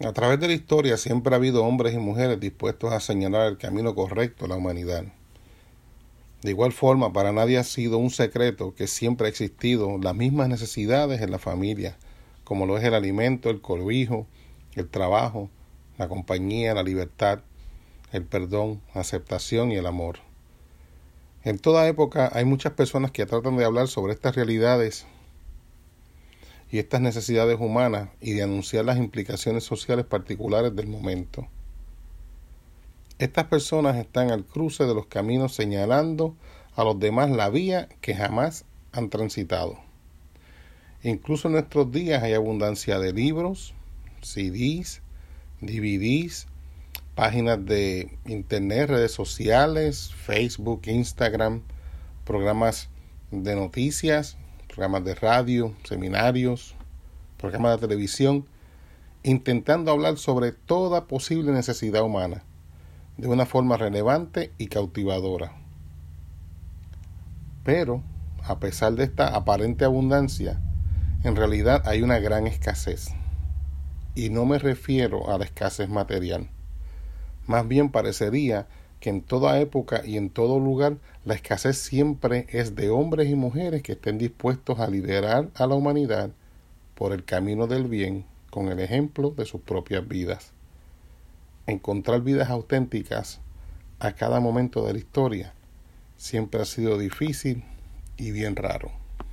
A través de la historia siempre ha habido hombres y mujeres dispuestos a señalar el camino correcto a la humanidad. De igual forma, para nadie ha sido un secreto que siempre ha existido las mismas necesidades en la familia, como lo es el alimento, el cobijo, el trabajo, la compañía, la libertad, el perdón, la aceptación y el amor. En toda época hay muchas personas que tratan de hablar sobre estas realidades y estas necesidades humanas y de anunciar las implicaciones sociales particulares del momento. Estas personas están al cruce de los caminos señalando a los demás la vía que jamás han transitado. Incluso en nuestros días hay abundancia de libros, CDs, DVDs, páginas de internet, redes sociales, Facebook, Instagram, programas de noticias, programas de radio, seminarios, programas de televisión, intentando hablar sobre toda posible necesidad humana de una forma relevante y cautivadora. Pero, a pesar de esta aparente abundancia, en realidad hay una gran escasez. Y no me refiero a la escasez material. Más bien parecería que en toda época y en todo lugar la escasez siempre es de hombres y mujeres que estén dispuestos a liderar a la humanidad por el camino del bien con el ejemplo de sus propias vidas. Encontrar vidas auténticas a cada momento de la historia siempre ha sido difícil y bien raro.